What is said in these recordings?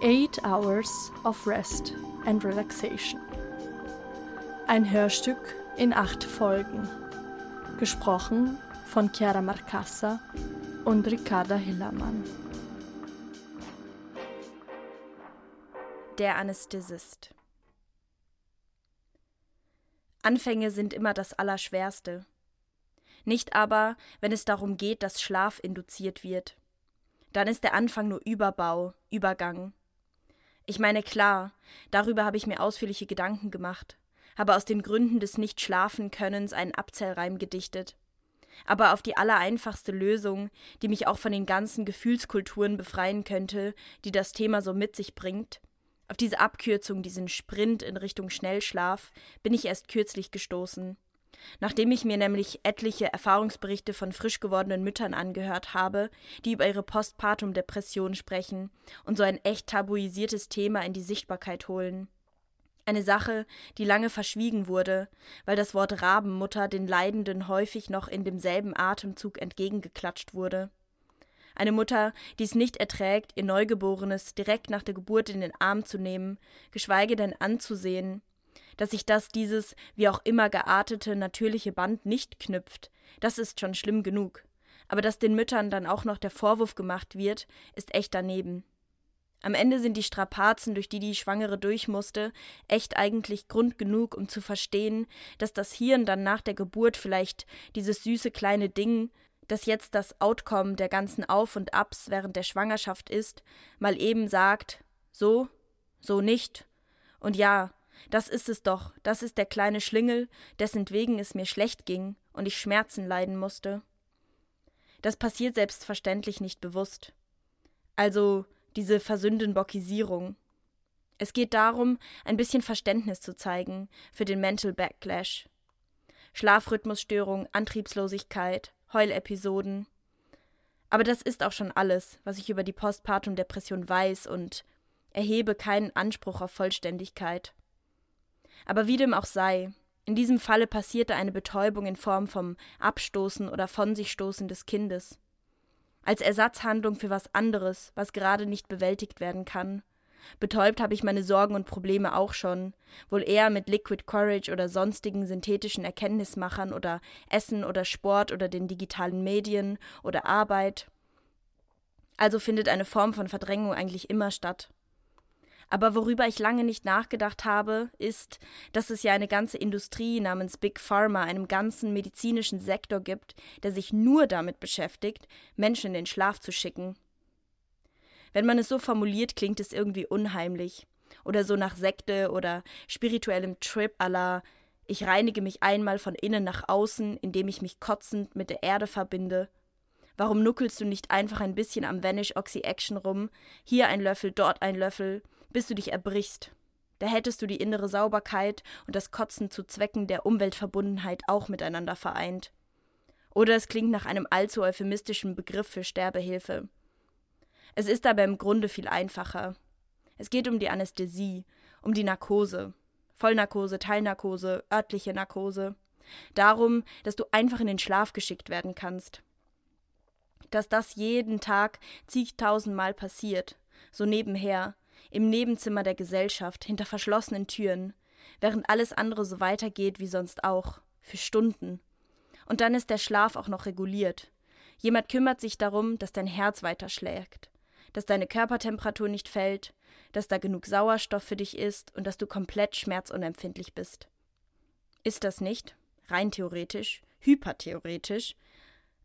Eight Hours of Rest and Relaxation. Ein Hörstück in acht Folgen. Gesprochen von Chiara Marcassa und Ricarda Hillermann. Der Anästhesist. Anfänge sind immer das Allerschwerste. Nicht aber, wenn es darum geht, dass Schlaf induziert wird. Dann ist der Anfang nur Überbau, Übergang. Ich meine, klar, darüber habe ich mir ausführliche Gedanken gemacht, habe aus den Gründen des Nicht-Schlafen-Könnens einen Abzellreim gedichtet. Aber auf die allereinfachste Lösung, die mich auch von den ganzen Gefühlskulturen befreien könnte, die das Thema so mit sich bringt, auf diese Abkürzung, diesen Sprint in Richtung Schnellschlaf, bin ich erst kürzlich gestoßen. Nachdem ich mir nämlich etliche Erfahrungsberichte von frisch gewordenen Müttern angehört habe, die über ihre Postpartum-Depression sprechen und so ein echt tabuisiertes Thema in die Sichtbarkeit holen. Eine Sache, die lange verschwiegen wurde, weil das Wort Rabenmutter den Leidenden häufig noch in demselben Atemzug entgegengeklatscht wurde. Eine Mutter, die es nicht erträgt, ihr Neugeborenes direkt nach der Geburt in den Arm zu nehmen, geschweige denn anzusehen, dass sich das dieses wie auch immer geartete natürliche Band nicht knüpft, das ist schon schlimm genug. Aber dass den Müttern dann auch noch der Vorwurf gemacht wird, ist echt daneben. Am Ende sind die Strapazen, durch die die Schwangere durch musste, echt eigentlich Grund genug, um zu verstehen, dass das Hirn dann nach der Geburt vielleicht dieses süße kleine Ding, das jetzt das Outcome der ganzen Auf und Abs während der Schwangerschaft ist, mal eben sagt, so, so nicht. Und ja, das ist es doch, das ist der kleine Schlingel, dessen wegen es mir schlecht ging und ich Schmerzen leiden musste. Das passiert selbstverständlich nicht bewusst. Also diese Versündenbockisierung. Es geht darum, ein bisschen Verständnis zu zeigen für den Mental Backlash. Schlafrhythmusstörung, Antriebslosigkeit, Heulepisoden. Aber das ist auch schon alles, was ich über die Postpartum-Depression weiß und erhebe keinen Anspruch auf Vollständigkeit. Aber wie dem auch sei, in diesem Falle passierte eine Betäubung in Form vom Abstoßen oder von sich stoßen des Kindes. Als Ersatzhandlung für was anderes, was gerade nicht bewältigt werden kann. Betäubt habe ich meine Sorgen und Probleme auch schon, wohl eher mit Liquid Courage oder sonstigen synthetischen Erkenntnismachern oder Essen oder Sport oder den digitalen Medien oder Arbeit. Also findet eine Form von Verdrängung eigentlich immer statt. Aber worüber ich lange nicht nachgedacht habe, ist, dass es ja eine ganze Industrie namens Big Pharma, einem ganzen medizinischen Sektor gibt, der sich nur damit beschäftigt, Menschen in den Schlaf zu schicken. Wenn man es so formuliert, klingt es irgendwie unheimlich. Oder so nach Sekte oder spirituellem Trip aller ich reinige mich einmal von innen nach außen, indem ich mich kotzend mit der Erde verbinde. Warum nuckelst du nicht einfach ein bisschen am Vanish Oxy Action rum? Hier ein Löffel, dort ein Löffel, bis du dich erbrichst. Da hättest du die innere Sauberkeit und das Kotzen zu Zwecken der Umweltverbundenheit auch miteinander vereint. Oder es klingt nach einem allzu euphemistischen Begriff für Sterbehilfe. Es ist aber im Grunde viel einfacher. Es geht um die Anästhesie, um die Narkose. Vollnarkose, Teilnarkose, örtliche Narkose. Darum, dass du einfach in den Schlaf geschickt werden kannst. Dass das jeden Tag zigtausendmal passiert, so nebenher, im Nebenzimmer der Gesellschaft, hinter verschlossenen Türen, während alles andere so weitergeht wie sonst auch, für Stunden. Und dann ist der Schlaf auch noch reguliert. Jemand kümmert sich darum, dass dein Herz weiter schlägt, dass deine Körpertemperatur nicht fällt, dass da genug Sauerstoff für dich ist und dass du komplett schmerzunempfindlich bist. Ist das nicht, rein theoretisch, hypertheoretisch,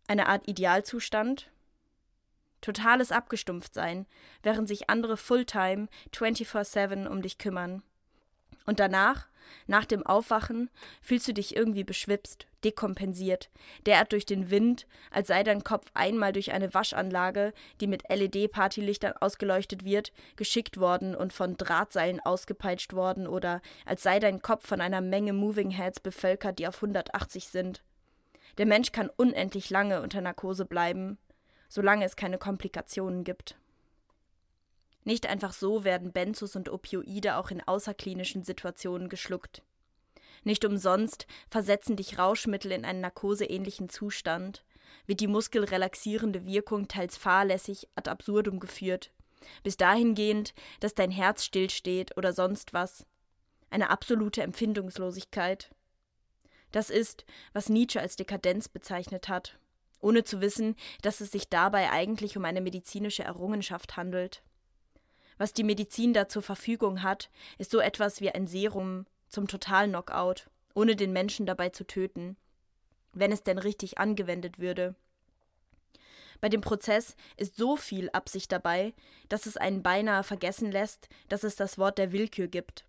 eine Art Idealzustand, totales Abgestumpftsein, während sich andere Fulltime 24/7 um dich kümmern. Und danach, nach dem Aufwachen, fühlst du dich irgendwie beschwipst, dekompensiert, derart durch den Wind, als sei dein Kopf einmal durch eine Waschanlage, die mit LED-Partylichtern ausgeleuchtet wird, geschickt worden und von Drahtseilen ausgepeitscht worden oder als sei dein Kopf von einer Menge Moving Heads bevölkert, die auf 180 sind. Der Mensch kann unendlich lange unter Narkose bleiben, solange es keine Komplikationen gibt. Nicht einfach so werden Benzos und Opioide auch in außerklinischen Situationen geschluckt. Nicht umsonst versetzen dich Rauschmittel in einen narkoseähnlichen Zustand, wird die muskelrelaxierende Wirkung teils fahrlässig ad absurdum geführt, Bis dahingehend, dass dein Herz stillsteht oder sonst was. Eine absolute Empfindungslosigkeit. Das ist, was Nietzsche als Dekadenz bezeichnet hat, ohne zu wissen, dass es sich dabei eigentlich um eine medizinische Errungenschaft handelt. Was die Medizin da zur Verfügung hat, ist so etwas wie ein Serum zum Total-Knockout, ohne den Menschen dabei zu töten, wenn es denn richtig angewendet würde. Bei dem Prozess ist so viel Absicht dabei, dass es einen beinahe vergessen lässt, dass es das Wort der Willkür gibt.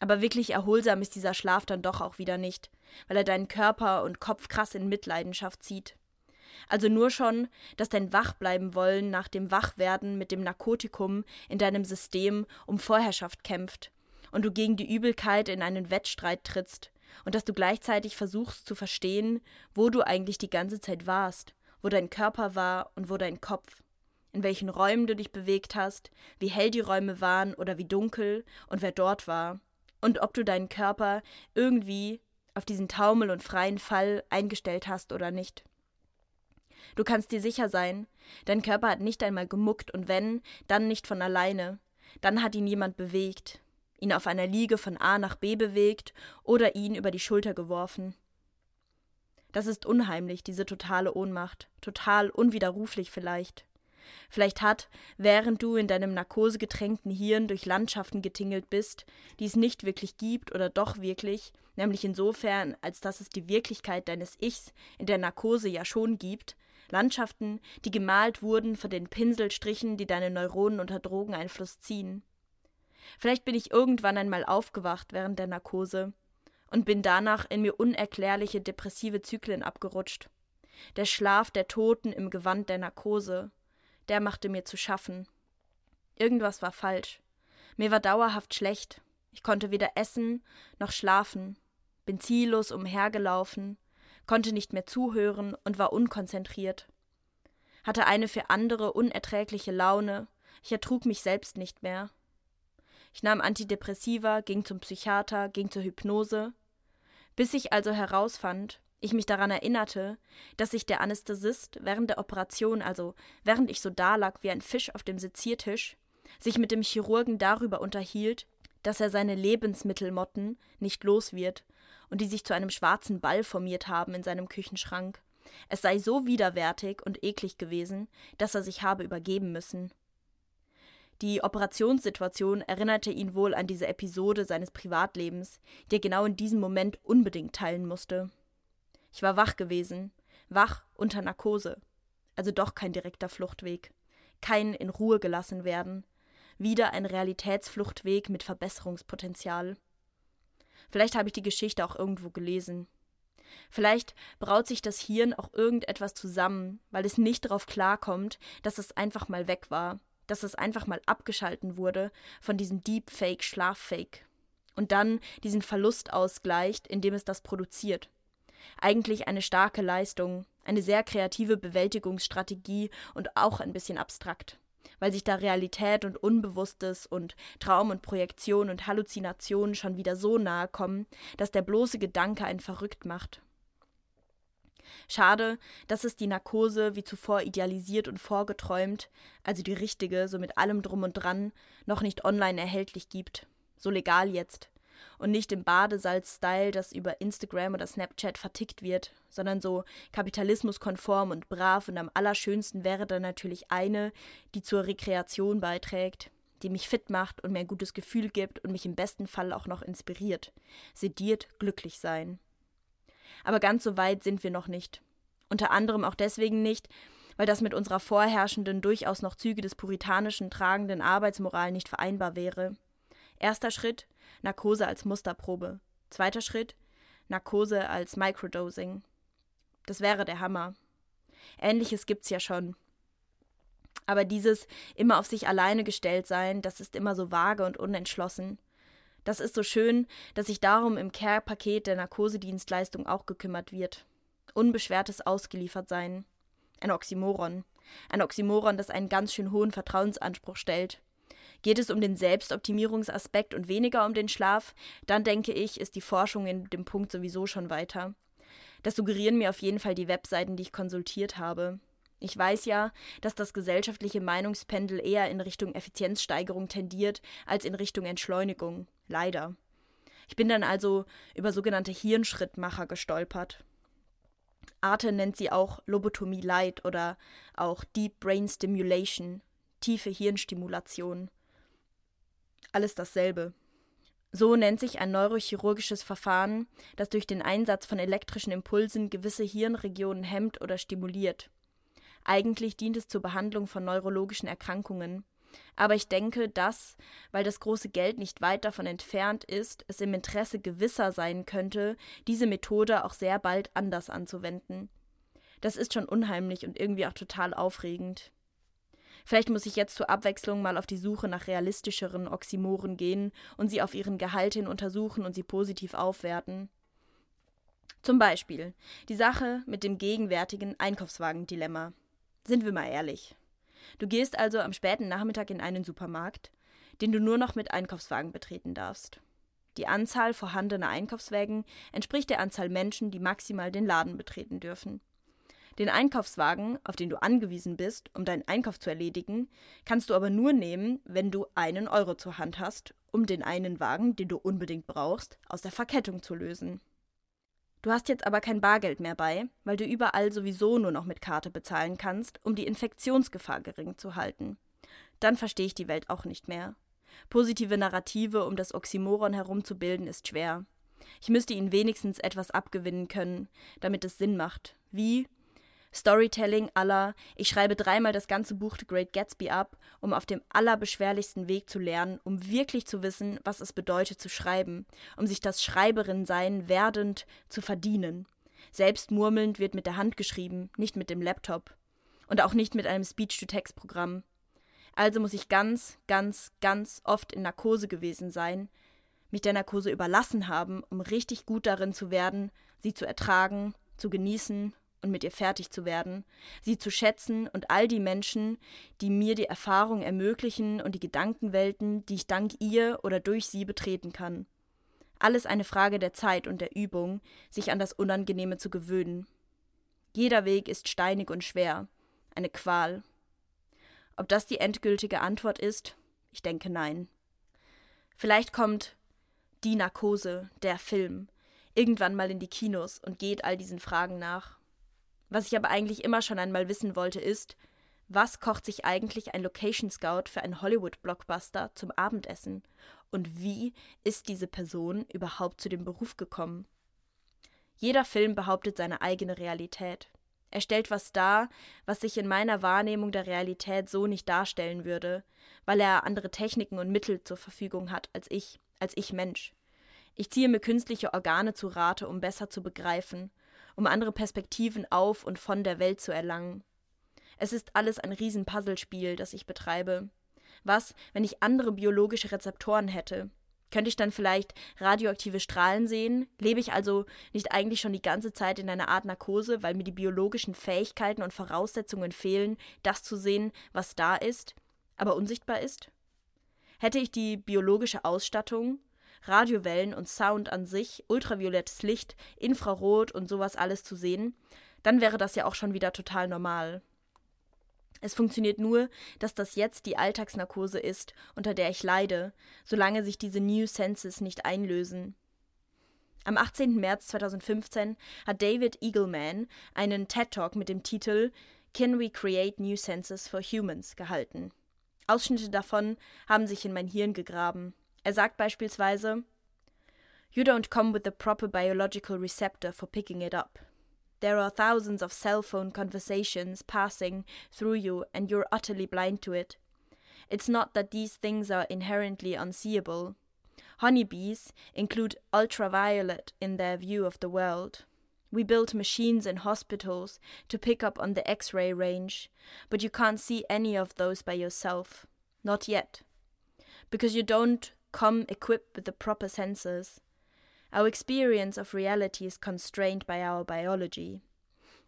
Aber wirklich erholsam ist dieser Schlaf dann doch auch wieder nicht, weil er deinen Körper und Kopf krass in Mitleidenschaft zieht. Also nur schon, dass dein Wachbleiben wollen nach dem Wachwerden mit dem Narkotikum in deinem System um Vorherrschaft kämpft und du gegen die Übelkeit in einen Wettstreit trittst und dass du gleichzeitig versuchst zu verstehen, wo du eigentlich die ganze Zeit warst, wo dein Körper war und wo dein Kopf, in welchen Räumen du dich bewegt hast, wie hell die Räume waren oder wie dunkel und wer dort war, und ob du deinen Körper irgendwie auf diesen Taumel und freien Fall eingestellt hast oder nicht. Du kannst dir sicher sein, dein Körper hat nicht einmal gemuckt und wenn, dann nicht von alleine. Dann hat ihn jemand bewegt, ihn auf einer Liege von A nach B bewegt oder ihn über die Schulter geworfen. Das ist unheimlich, diese totale Ohnmacht, total unwiderruflich vielleicht. Vielleicht hat, während du in deinem narkosegetränkten Hirn durch Landschaften getingelt bist, die es nicht wirklich gibt oder doch wirklich, nämlich insofern, als dass es die Wirklichkeit deines Ichs in der Narkose ja schon gibt, Landschaften, die gemalt wurden von den Pinselstrichen, die deine Neuronen unter Drogeneinfluss ziehen. Vielleicht bin ich irgendwann einmal aufgewacht während der Narkose und bin danach in mir unerklärliche depressive Zyklen abgerutscht. Der Schlaf der Toten im Gewand der Narkose, der machte mir zu schaffen. Irgendwas war falsch. Mir war dauerhaft schlecht. Ich konnte weder essen noch schlafen, bin ziellos umhergelaufen, konnte nicht mehr zuhören und war unkonzentriert. Hatte eine für andere unerträgliche Laune, ich ertrug mich selbst nicht mehr. Ich nahm Antidepressiva, ging zum Psychiater, ging zur Hypnose, bis ich also herausfand, ich mich daran erinnerte, dass sich der Anästhesist während der Operation, also während ich so dalag wie ein Fisch auf dem Seziertisch, sich mit dem Chirurgen darüber unterhielt, dass er seine Lebensmittelmotten nicht los wird und die sich zu einem schwarzen Ball formiert haben in seinem Küchenschrank. Es sei so widerwärtig und eklig gewesen, dass er sich habe übergeben müssen. Die Operationssituation erinnerte ihn wohl an diese Episode seines Privatlebens, die er genau in diesem Moment unbedingt teilen musste. Ich war wach gewesen, wach unter Narkose, also doch kein direkter Fluchtweg, kein in Ruhe gelassen werden, wieder ein Realitätsfluchtweg mit Verbesserungspotenzial. Vielleicht habe ich die Geschichte auch irgendwo gelesen. Vielleicht braut sich das Hirn auch irgendetwas zusammen, weil es nicht darauf klarkommt, dass es einfach mal weg war, dass es einfach mal abgeschalten wurde von diesem Deepfake-Schlaffake und dann diesen Verlust ausgleicht, indem es das produziert. Eigentlich eine starke Leistung, eine sehr kreative Bewältigungsstrategie und auch ein bisschen abstrakt weil sich da Realität und Unbewusstes und Traum und Projektion und Halluzination schon wieder so nahe kommen, dass der bloße Gedanke einen verrückt macht. Schade, dass es die Narkose wie zuvor idealisiert und vorgeträumt, also die richtige, so mit allem drum und dran, noch nicht online erhältlich gibt. So legal jetzt und nicht im Badesalz-Style, das über Instagram oder Snapchat vertickt wird, sondern so kapitalismuskonform und brav und am allerschönsten wäre dann natürlich eine, die zur Rekreation beiträgt, die mich fit macht und mir ein gutes Gefühl gibt und mich im besten Fall auch noch inspiriert. Sediert glücklich sein. Aber ganz so weit sind wir noch nicht. Unter anderem auch deswegen nicht, weil das mit unserer vorherrschenden, durchaus noch Züge des puritanischen tragenden Arbeitsmoral nicht vereinbar wäre. Erster Schritt Narkose als Musterprobe. Zweiter Schritt Narkose als Microdosing. Das wäre der Hammer. Ähnliches gibt's ja schon. Aber dieses immer auf sich alleine gestellt sein, das ist immer so vage und unentschlossen. Das ist so schön, dass sich darum im Care-Paket der Narkosedienstleistung auch gekümmert wird. Unbeschwertes Ausgeliefertsein. Ein Oxymoron. Ein Oxymoron, das einen ganz schön hohen Vertrauensanspruch stellt. Geht es um den Selbstoptimierungsaspekt und weniger um den Schlaf, dann denke ich, ist die Forschung in dem Punkt sowieso schon weiter. Das suggerieren mir auf jeden Fall die Webseiten, die ich konsultiert habe. Ich weiß ja, dass das gesellschaftliche Meinungspendel eher in Richtung Effizienzsteigerung tendiert als in Richtung Entschleunigung. Leider. Ich bin dann also über sogenannte Hirnschrittmacher gestolpert. Arte nennt sie auch Lobotomie Light oder auch Deep Brain Stimulation, tiefe Hirnstimulation. Alles dasselbe. So nennt sich ein neurochirurgisches Verfahren, das durch den Einsatz von elektrischen Impulsen gewisse Hirnregionen hemmt oder stimuliert. Eigentlich dient es zur Behandlung von neurologischen Erkrankungen. Aber ich denke, dass, weil das große Geld nicht weit davon entfernt ist, es im Interesse gewisser sein könnte, diese Methode auch sehr bald anders anzuwenden. Das ist schon unheimlich und irgendwie auch total aufregend. Vielleicht muss ich jetzt zur Abwechslung mal auf die Suche nach realistischeren Oxymoren gehen und sie auf ihren Gehalt hin untersuchen und sie positiv aufwerten. Zum Beispiel die Sache mit dem gegenwärtigen Einkaufswagendilemma. Sind wir mal ehrlich. Du gehst also am späten Nachmittag in einen Supermarkt, den du nur noch mit Einkaufswagen betreten darfst. Die Anzahl vorhandener Einkaufswagen entspricht der Anzahl Menschen, die maximal den Laden betreten dürfen. Den Einkaufswagen, auf den du angewiesen bist, um deinen Einkauf zu erledigen, kannst du aber nur nehmen, wenn du einen Euro zur Hand hast, um den einen Wagen, den du unbedingt brauchst, aus der Verkettung zu lösen. Du hast jetzt aber kein Bargeld mehr bei, weil du überall sowieso nur noch mit Karte bezahlen kannst, um die Infektionsgefahr gering zu halten. Dann verstehe ich die Welt auch nicht mehr. Positive Narrative um das Oxymoron herumzubilden ist schwer. Ich müsste ihnen wenigstens etwas abgewinnen können, damit es Sinn macht. Wie? Storytelling aller, ich schreibe dreimal das ganze Buch The Great Gatsby ab, um auf dem allerbeschwerlichsten Weg zu lernen, um wirklich zu wissen, was es bedeutet zu schreiben, um sich das Schreiberin-Sein werdend zu verdienen. Selbst murmelnd wird mit der Hand geschrieben, nicht mit dem Laptop. Und auch nicht mit einem Speech-to-Text-Programm. Also muss ich ganz, ganz, ganz oft in Narkose gewesen sein, mich der Narkose überlassen haben, um richtig gut darin zu werden, sie zu ertragen, zu genießen und mit ihr fertig zu werden, sie zu schätzen und all die Menschen, die mir die Erfahrung ermöglichen und die Gedankenwelten, die ich dank ihr oder durch sie betreten kann. Alles eine Frage der Zeit und der Übung, sich an das Unangenehme zu gewöhnen. Jeder Weg ist steinig und schwer, eine Qual. Ob das die endgültige Antwort ist? Ich denke nein. Vielleicht kommt die Narkose, der Film, irgendwann mal in die Kinos und geht all diesen Fragen nach. Was ich aber eigentlich immer schon einmal wissen wollte, ist, was kocht sich eigentlich ein Location Scout für einen Hollywood-Blockbuster zum Abendessen? Und wie ist diese Person überhaupt zu dem Beruf gekommen? Jeder Film behauptet seine eigene Realität. Er stellt was dar, was sich in meiner Wahrnehmung der Realität so nicht darstellen würde, weil er andere Techniken und Mittel zur Verfügung hat als ich, als ich Mensch. Ich ziehe mir künstliche Organe zu Rate, um besser zu begreifen, um andere Perspektiven auf und von der Welt zu erlangen. Es ist alles ein Riesenpuzzlespiel, das ich betreibe. Was, wenn ich andere biologische Rezeptoren hätte? Könnte ich dann vielleicht radioaktive Strahlen sehen? Lebe ich also nicht eigentlich schon die ganze Zeit in einer Art Narkose, weil mir die biologischen Fähigkeiten und Voraussetzungen fehlen, das zu sehen, was da ist, aber unsichtbar ist? Hätte ich die biologische Ausstattung, Radiowellen und Sound an sich, ultraviolettes Licht, Infrarot und sowas alles zu sehen, dann wäre das ja auch schon wieder total normal. Es funktioniert nur, dass das jetzt die Alltagsnarkose ist, unter der ich leide, solange sich diese New Senses nicht einlösen. Am 18. März 2015 hat David Eagleman einen TED Talk mit dem Titel Can We Create New Senses for Humans gehalten. Ausschnitte davon haben sich in mein Hirn gegraben. Er sagt beispielsweise You don't come with the proper biological receptor for picking it up. There are thousands of cell phone conversations passing through you, and you're utterly blind to it. It's not that these things are inherently unseeable. Honeybees include ultraviolet in their view of the world. We build machines in hospitals to pick up on the X ray range, but you can't see any of those by yourself. Not yet. Because you don't come equipped with the proper sensors. Our experience of reality is constrained by our biology.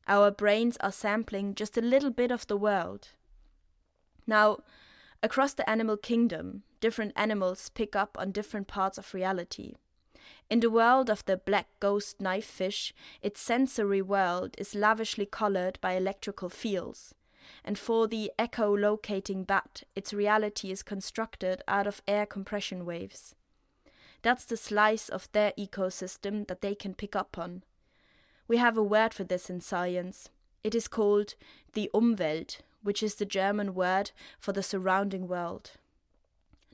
Our brains are sampling just a little bit of the world. Now, across the animal kingdom, different animals pick up on different parts of reality. In the world of the black ghost knife fish, its sensory world is lavishly colored by electrical fields. And for the echolocating bat, its reality is constructed out of air compression waves. That's the slice of their ecosystem that they can pick up on. We have a word for this in science. It is called the Umwelt, which is the German word for the surrounding world.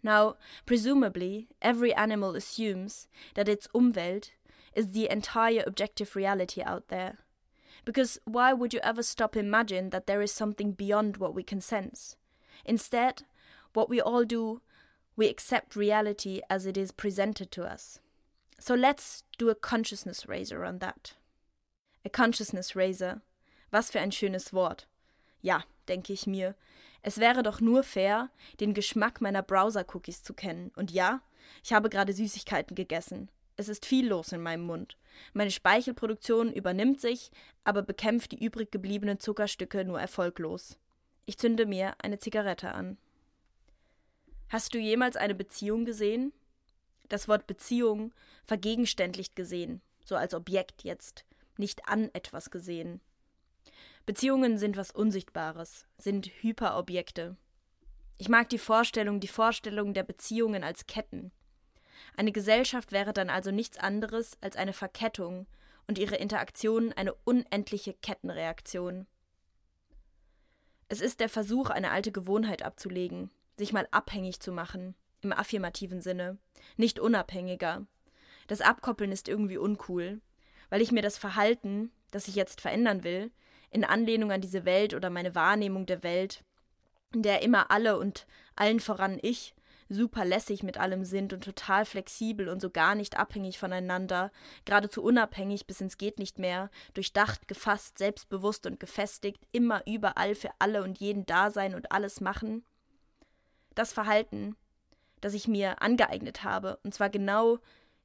Now, presumably, every animal assumes that its Umwelt is the entire objective reality out there. Because why would you ever stop imagine that there is something beyond what we can sense? Instead, what we all do, we accept reality as it is presented to us. So let's do a consciousness raiser on that. A consciousness raiser. Was für ein schönes Wort. Ja, denke ich mir. Es wäre doch nur fair, den Geschmack meiner Browser-Cookies zu kennen. Und ja, ich habe gerade Süßigkeiten gegessen. Es ist viel los in meinem Mund. Meine Speichelproduktion übernimmt sich, aber bekämpft die übrig gebliebenen Zuckerstücke nur erfolglos. Ich zünde mir eine Zigarette an. Hast du jemals eine Beziehung gesehen? Das Wort Beziehung vergegenständlicht gesehen, so als Objekt jetzt, nicht an etwas gesehen. Beziehungen sind was Unsichtbares, sind Hyperobjekte. Ich mag die Vorstellung, die Vorstellung der Beziehungen als Ketten. Eine Gesellschaft wäre dann also nichts anderes als eine Verkettung und ihre Interaktion eine unendliche Kettenreaktion. Es ist der Versuch, eine alte Gewohnheit abzulegen, sich mal abhängig zu machen, im affirmativen Sinne, nicht unabhängiger. Das Abkoppeln ist irgendwie uncool, weil ich mir das Verhalten, das ich jetzt verändern will, in Anlehnung an diese Welt oder meine Wahrnehmung der Welt, in der immer alle und allen voran ich super lässig mit allem sind und total flexibel und so gar nicht abhängig voneinander, geradezu unabhängig bis ins geht nicht mehr, durchdacht, gefasst, selbstbewusst und gefestigt, immer überall für alle und jeden da sein und alles machen. Das Verhalten, das ich mir angeeignet habe, und zwar genau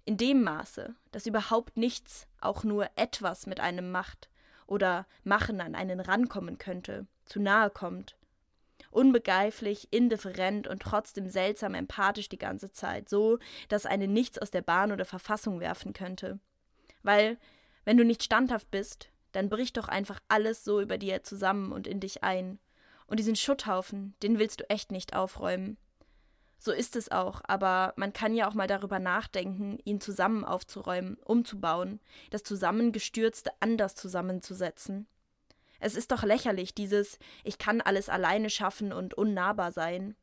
in dem Maße, dass überhaupt nichts auch nur etwas mit einem macht oder machen an einen rankommen könnte, zu nahe kommt, unbegreiflich, indifferent und trotzdem seltsam empathisch die ganze Zeit, so, dass einen nichts aus der Bahn oder Verfassung werfen könnte. Weil, wenn du nicht standhaft bist, dann bricht doch einfach alles so über dir zusammen und in dich ein. Und diesen Schutthaufen, den willst du echt nicht aufräumen. So ist es auch, aber man kann ja auch mal darüber nachdenken, ihn zusammen aufzuräumen, umzubauen, das Zusammengestürzte anders zusammenzusetzen. Es ist doch lächerlich, dieses Ich kann alles alleine schaffen und unnahbar sein.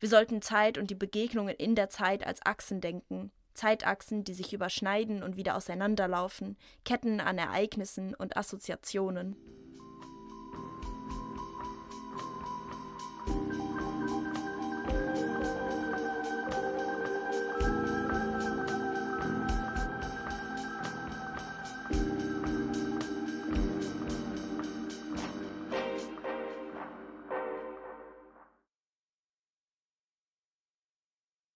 Wir sollten Zeit und die Begegnungen in der Zeit als Achsen denken, Zeitachsen, die sich überschneiden und wieder auseinanderlaufen, Ketten an Ereignissen und Assoziationen.